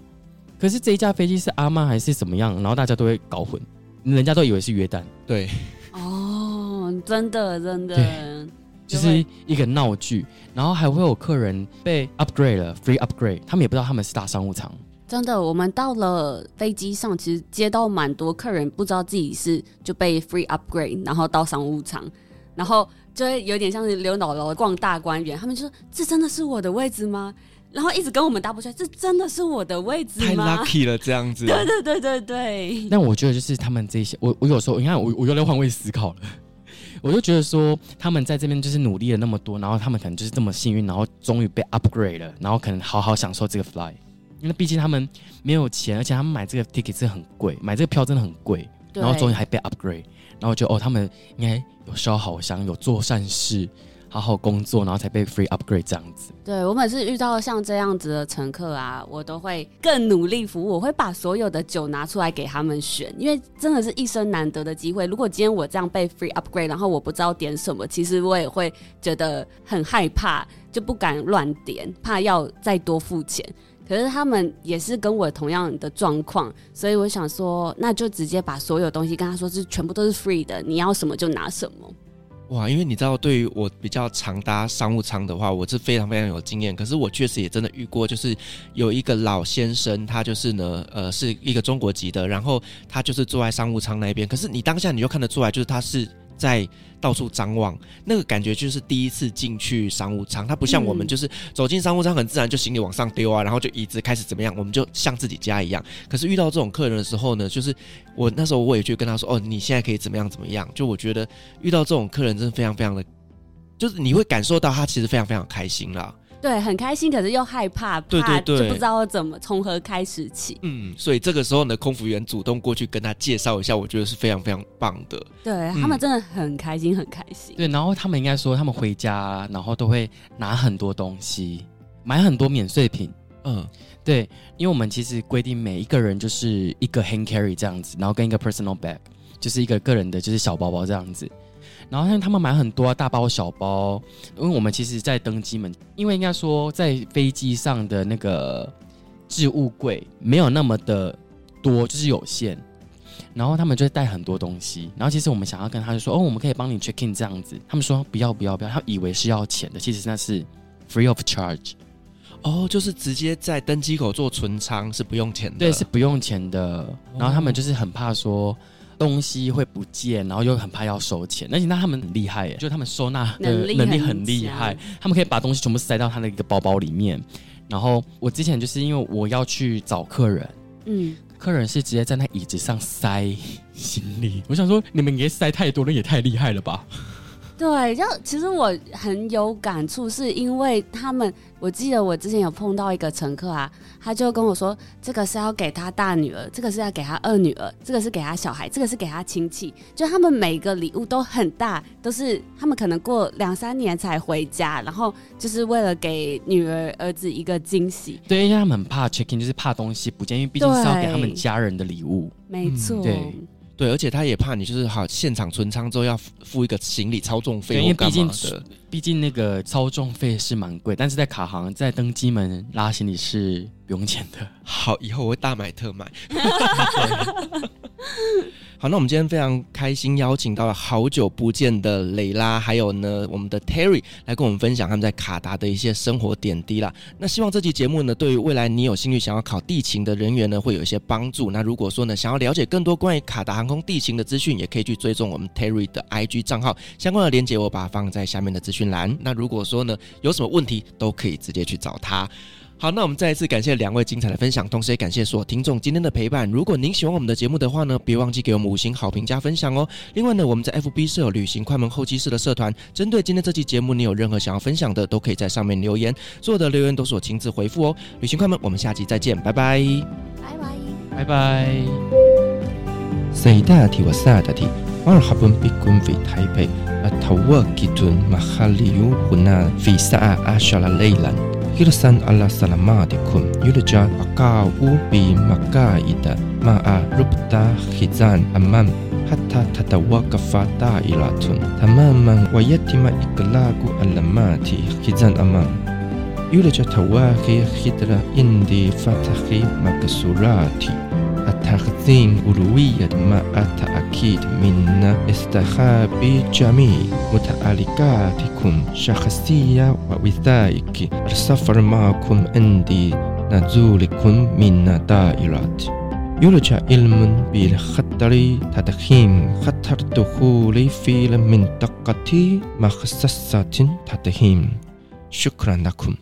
可是这一架飞机是阿曼还是怎么样？然后大家都会搞混，人家都以为是约旦。对，哦，真的真的，对就是一个闹剧。然后还会有客人被 upgrade 了，free upgrade，他们也不知道他们是大商务舱。真的，我们到了飞机上，其实接到蛮多客人不知道自己是就被 free upgrade，然后到商务舱，然后就会有点像是刘姥姥逛大观园，他们就说：“这真的是我的位置吗？”然后一直跟我们搭不出来，这真的是我的位置吗？太 lucky 了，这样子。对对对对对。但我觉得就是他们这些，我我有时候你看我我又来换位思考了。我就觉得说，他们在这边就是努力了那么多，然后他们可能就是这么幸运，然后终于被 upgrade 了，然后可能好好享受这个 fly，因为毕竟他们没有钱，而且他们买这个 ticket 是很贵，买这个票真的很贵，然后终于还被 upgrade，然后就哦，他们应该有烧好香，有做善事。好好工作，然后才被 free upgrade 这样子。对，我每次遇到像这样子的乘客啊，我都会更努力服务，我会把所有的酒拿出来给他们选，因为真的是一生难得的机会。如果今天我这样被 free upgrade，然后我不知道点什么，其实我也会觉得很害怕，就不敢乱点，怕要再多付钱。可是他们也是跟我同样的状况，所以我想说，那就直接把所有东西跟他说是全部都是 free 的，你要什么就拿什么。哇，因为你知道，对于我比较常搭商务舱的话，我是非常非常有经验。可是我确实也真的遇过，就是有一个老先生，他就是呢，呃，是一个中国籍的，然后他就是坐在商务舱那边。可是你当下你就看得出来，就是他是。在到处张望，那个感觉就是第一次进去商务舱，它不像我们，就是走进商务舱很自然就行李往上丢啊，然后就椅子开始怎么样，我们就像自己家一样。可是遇到这种客人的时候呢，就是我那时候我也去跟他说，哦，你现在可以怎么样怎么样。就我觉得遇到这种客人真的非常非常的，就是你会感受到他其实非常非常开心啦。对，很开心，可是又害怕，对对对，就不知道怎么从何开始起。嗯，所以这个时候呢，空服员主动过去跟他介绍一下，我觉得是非常非常棒的。对、嗯、他们真的很开心，很开心。对，然后他们应该说，他们回家然后都会拿很多东西，买很多免税品。嗯，对，因为我们其实规定每一个人就是一个 hand carry 这样子，然后跟一个 personal bag，就是一个个人的就是小包包这样子。然后像他们买很多大包小包，因为我们其实，在登机门，因为应该说在飞机上的那个置物柜没有那么的多，就是有限。然后他们就会带很多东西。然后其实我们想要跟他就说，哦，我们可以帮你 check in 这样子。他们说不要不要不要，他以为是要钱的，其实那是 free of charge。哦，就是直接在登机口做存仓是不用钱的，对，是不用钱的。然后他们就是很怕说。东西会不见，然后又很怕要收钱。而且那他们很厉害耶，就他们收纳的能力很厉害，他们可以把东西全部塞到他的一个包包里面。然后我之前就是因为我要去找客人，嗯，客人是直接在那椅子上塞行李。我想说，你们也塞太多了，也太厉害了吧？对，就其实我很有感触，是因为他们，我记得我之前有碰到一个乘客啊，他就跟我说，这个是要给他大女儿，这个是要给他二女儿，这个是给他小孩，这个是给他亲戚，就他们每个礼物都很大，都是他们可能过两三年才回家，然后就是为了给女儿儿子一个惊喜。对，因为他们很怕 check in，就是怕东西不见，因为毕竟是要给他们家人的礼物。没错。对。对，而且他也怕你，就是好现场存仓之后要付一个行李操纵费，因为毕竟毕竟那个操纵费是蛮贵，但是在卡行在登机门拉行李是不用钱的。好，以后我会大买特买。好，那我们今天非常开心，邀请到了好久不见的蕾拉，还有呢我们的 Terry 来跟我们分享他们在卡达的一些生活点滴啦。那希望这期节目呢，对于未来你有兴趣想要考地勤的人员呢，会有一些帮助。那如果说呢，想要了解更多关于卡达航空地勤的资讯，也可以去追踪我们 Terry 的 IG 账号，相关的链接我把它放在下面的资讯栏。那如果说呢，有什么问题都可以直接去找他。好，那我们再一次感谢两位精彩的分享，同时也感谢所有听众今天的陪伴。如果您喜欢我们的节目的话呢，别忘记给我们五星好评加分享哦。另外呢，我们在 FB 设有旅行快门候机室的社团，针对今天这期节目，你有任何想要分享的，都可以在上面留言，所有的留言都是我亲自回复哦。旅行快门，我们下期再见，拜拜，拜拜，拜拜。伊勒山阿拉萨拉玛的坤，尤勒加阿卡乌比玛卡伊达玛阿鲁布达希赞阿曼，哈塔塔达瓦卡法达伊拉吞，他妈妈瓦耶提玛伊格拉古阿拉玛提希赞阿曼，尤 التخزين أولوية مع التأكيد من استخاب جميع متعلقاتكم شخصية ووثائق. السفر معكم عند نزولكم من دائرات. يرجى علم بالخطر تدخين خطر دخول في المنطقة مخصصة تدخين. شكرا لكم.